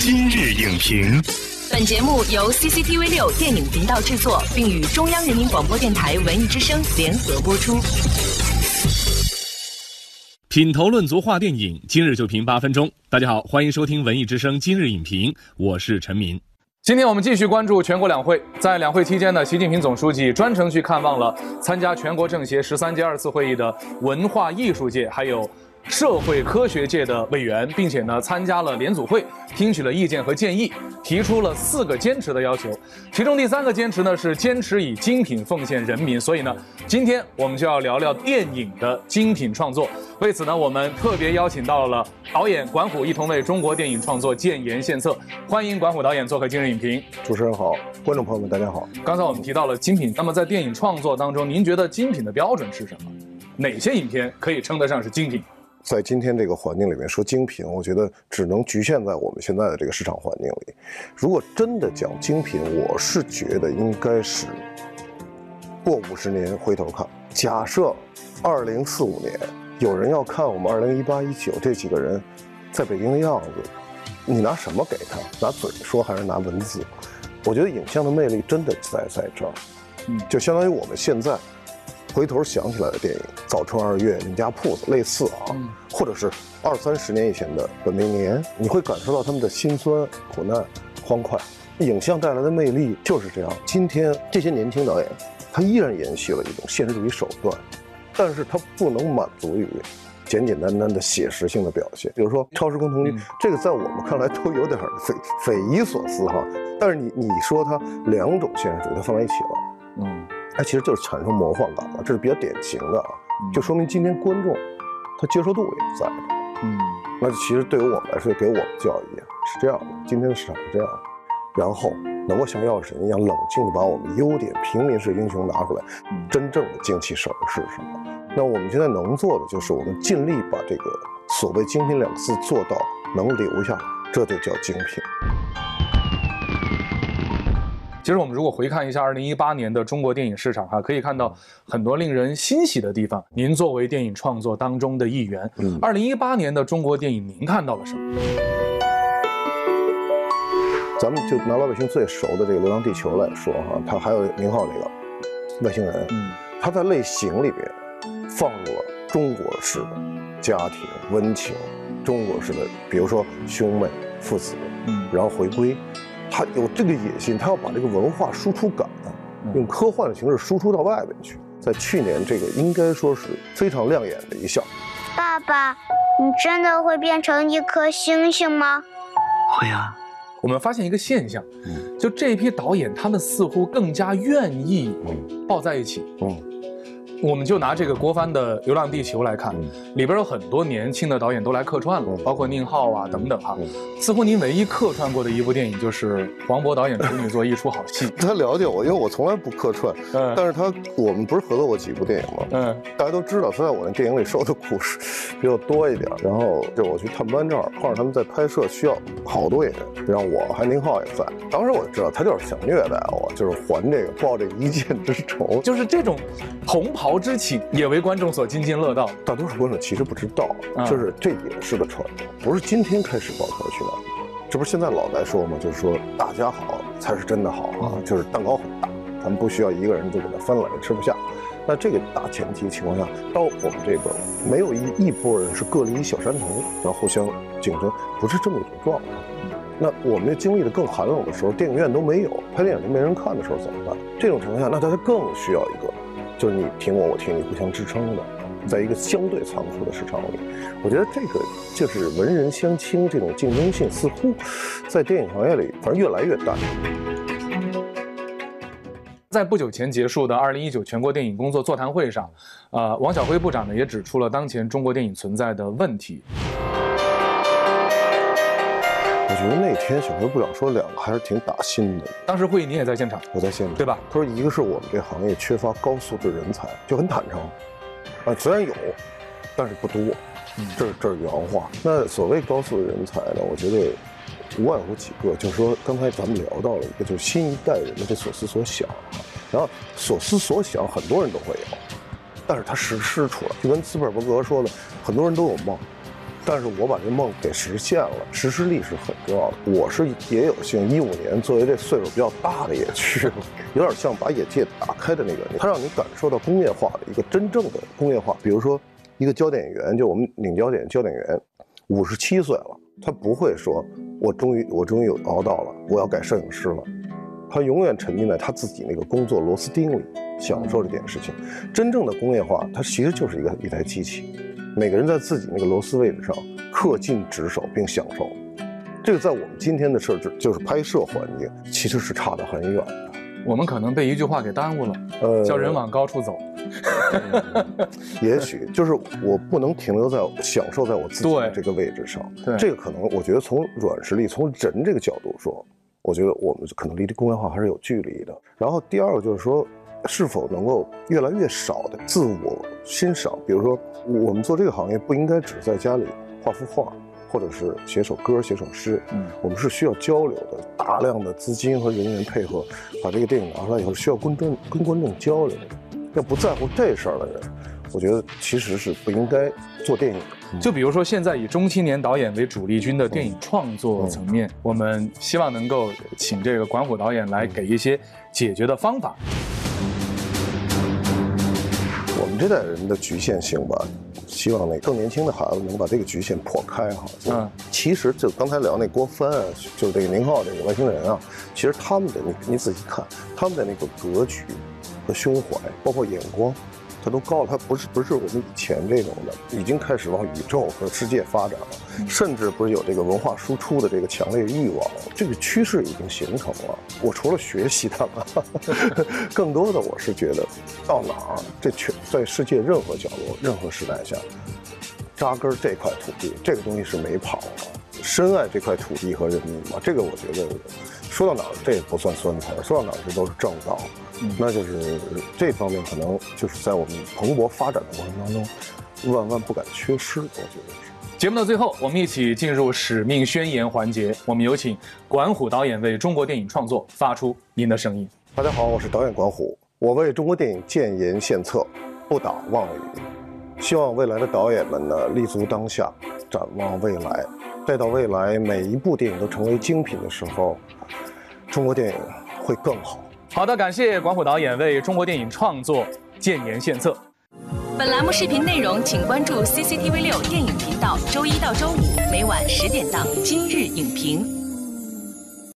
今日影评，本节目由 CCTV 六电影频道制作，并与中央人民广播电台文艺之声联合播出。品头论足话电影，今日就评八分钟。大家好，欢迎收听文艺之声今日影评，我是陈明。今天我们继续关注全国两会，在两会期间呢，习近平总书记专程去看望了参加全国政协十三届二次会议的文化艺术界，还有。社会科学界的委员，并且呢参加了联组会，听取了意见和建议，提出了四个坚持的要求。其中第三个坚持呢是坚持以精品奉献人民。所以呢，今天我们就要聊聊电影的精品创作。为此呢，我们特别邀请到了导演管虎，一同为中国电影创作建言献策。欢迎管虎导演做客今日影评。主持人好，观众朋友们大家好。刚才我们提到了精品，那么在电影创作当中，您觉得精品的标准是什么？哪些影片可以称得上是精品？在今天这个环境里面说精品，我觉得只能局限在我们现在的这个市场环境里。如果真的讲精品，我是觉得应该是过五十年回头看。假设二零四五年有人要看我们二零一八一九这几个人在北京的样子，你拿什么给他？拿嘴说还是拿文字？我觉得影像的魅力真的在在这儿。嗯，就相当于我们现在。回头想起来的电影《早春二月》《你家铺子》类似啊，或者是二三十年以前的《本命年》，你会感受到他们的辛酸、苦难、欢快。影像带来的魅力就是这样。今天这些年轻导演，他依然延续了一种现实主义手段，但是他不能满足于简简单单的写实性的表现。比如说《超时空同居》，这个在我们看来都有点匪匪夷所思哈。但是你你说它两种现实主义它放在一起了，嗯。它其实就是产生魔幻感了，这是比较典型的啊，就说明今天观众他接受度也在的，嗯，那其实对于我们来说，给我们教育是这样的，今天的市场是这样，然后能够像药神一样冷静的把我们优点平民式英雄拿出来，真正的精气神是什么？那我们现在能做的就是我们尽力把这个所谓精品两个字做到能留下来，这就叫精品。其实我们如果回看一下二零一八年的中国电影市场哈，可以看到很多令人欣喜的地方。您作为电影创作当中的一员，二零一八年的中国电影您看到了什么？咱们就拿老百姓最熟的这个《流浪地球》来说哈，它还有宁浩那个外星人，嗯，它在类型里边放入了中国式的家庭温情，中国式的，比如说兄妹父子，嗯，然后回归。他有这个野心，他要把这个文化输出感，用科幻的形式输出到外面去。在去年，这个应该说是非常亮眼的一项。爸爸，你真的会变成一颗星星吗？会啊。我们发现一个现象，就这批导演，他们似乎更加愿意抱在一起。我们就拿这个郭帆的《流浪地球》来看，里边有很多年轻的导演都来客串了，包括宁浩啊等等哈。似乎您唯一客串过的一部电影就是黄渤导演处女作《一出好戏》。他了解我，因为我从来不客串。嗯。但是他我们不是合作过几部电影吗？嗯。大家都知道他在我那电影里说的故事比较多一点。然后就我去探班这儿，碰上他们在拍摄，需要好多演员，然后我还宁浩也在。当时我就知道他就是想虐待我，就是还这个报这个一箭之仇，就是这种同袍。豪之情也为观众所津津乐道。大多数观众其实不知道，就是这也是个传统，不是今天开始抱团取暖。这不是现在老在说吗？就是说大家好才是真的好啊，就是蛋糕很大，咱们不需要一个人就给它分了，也吃不下。那这个大前提情况下，到我们这个没有一一波人是各立一小山头，然后互相竞争，不是这么一种状态。那我们经历的更寒冷的时候，电影院都没有，拍电影都没人看的时候怎么办？这种情况下，那大家更需要一个。就是你听我，我听你，互相支撑的，在一个相对仓促的市场里，我觉得这个就是文人相轻这种竞争性，似乎在电影行业里反正越来越淡。在不久前结束的二零一九全国电影工作座谈会上，呃，王晓辉部长呢也指出了当前中国电影存在的问题。我觉得那天小学部长说两个还是挺打心的。当时会议你也在现场，我在现场，对吧？他说一个是我们这行业缺乏高素质人才，就很坦诚。啊，虽然有，但是不多。这是这是原话。那所谓高素质人才呢？我觉得无外乎几个，就是说刚才咱们聊到了一个，就是新一代人的这所思所想。然后所思所想很多人都会有，但是他实施出来，就跟斯皮尔伯格说的，很多人都有梦。但是我把这梦给实现了，实施力是很重要的。我是也有幸，一五年作为这岁数比较大的也去了，有点像把眼界打开的那个，他让你感受到工业化的一个真正的工业化。比如说，一个焦点员，就我们领焦点焦点员，五十七岁了，他不会说，我终于我终于有熬到了，我要改摄影师了。他永远沉浸在他自己那个工作螺丝钉里，享受这件事情。真正的工业化，它其实就是一个一台机器，每个人在自己那个螺丝位置上恪尽职守并享受。这个在我们今天的设置，就是拍摄环境，其实是差得很远的。我们可能被一句话给耽误了，呃叫人往高处走。也许就是我不能停留在享受在我自己的这个位置上。对这个可能我觉得从软实力、从人这个角度说，我觉得我们可能离这工业化还是有距离的。然后第二个就是说，是否能够越来越少的自我欣赏，比如说我们做这个行业不应该只在家里画幅画。或者是写首歌、写首诗，嗯我们是需要交流的，大量的资金和人员配合，把这个电影拿出来以后，需要观众跟观众交流。要不在乎这事儿的人，我觉得其实是不应该做电影的。就比如说，现在以中青年导演为主力军的电影创作层面，我们希望能够请这个管虎导演来给一些解决的方法。我们这代人的局限性吧，希望那更年轻的孩子能把这个局限破开哈。就嗯其实就刚才聊那郭帆啊，就是这个宁浩这个外星人啊，其实他们的你你仔细看，他们的那个格局和胸怀，包括眼光，他都高了。他不是不是我们以前这种的，已经开始往宇宙和世界发展了，甚至不是有这个文化输出的这个强烈欲望，这个趋势已经形成了。我除了学习他们，更多的我是觉得，到哪儿这全在世界任何角落、任何时代下，扎根这块土地，这个东西是没跑的。深爱这块土地和人民嘛，这个我觉得说到哪儿这也不算酸词儿，说到哪儿这都是正道。那就是这方面可能就是在我们蓬勃发展的过程当中，万万不敢缺失。我觉得是。节目的最后，我们一起进入使命宣言环节。我们有请管虎导演为中国电影创作发出您的声音。大家好，我是导演管虎，我为中国电影建言献策，不打妄语。希望未来的导演们呢，立足当下，展望未来。待到未来每一部电影都成为精品的时候，中国电影会更好。好的，感谢管虎导演为中国电影创作建言献策。本栏目视频内容，请关注 CCTV 六电影频道，周一到周五每晚十点档《今日影评》。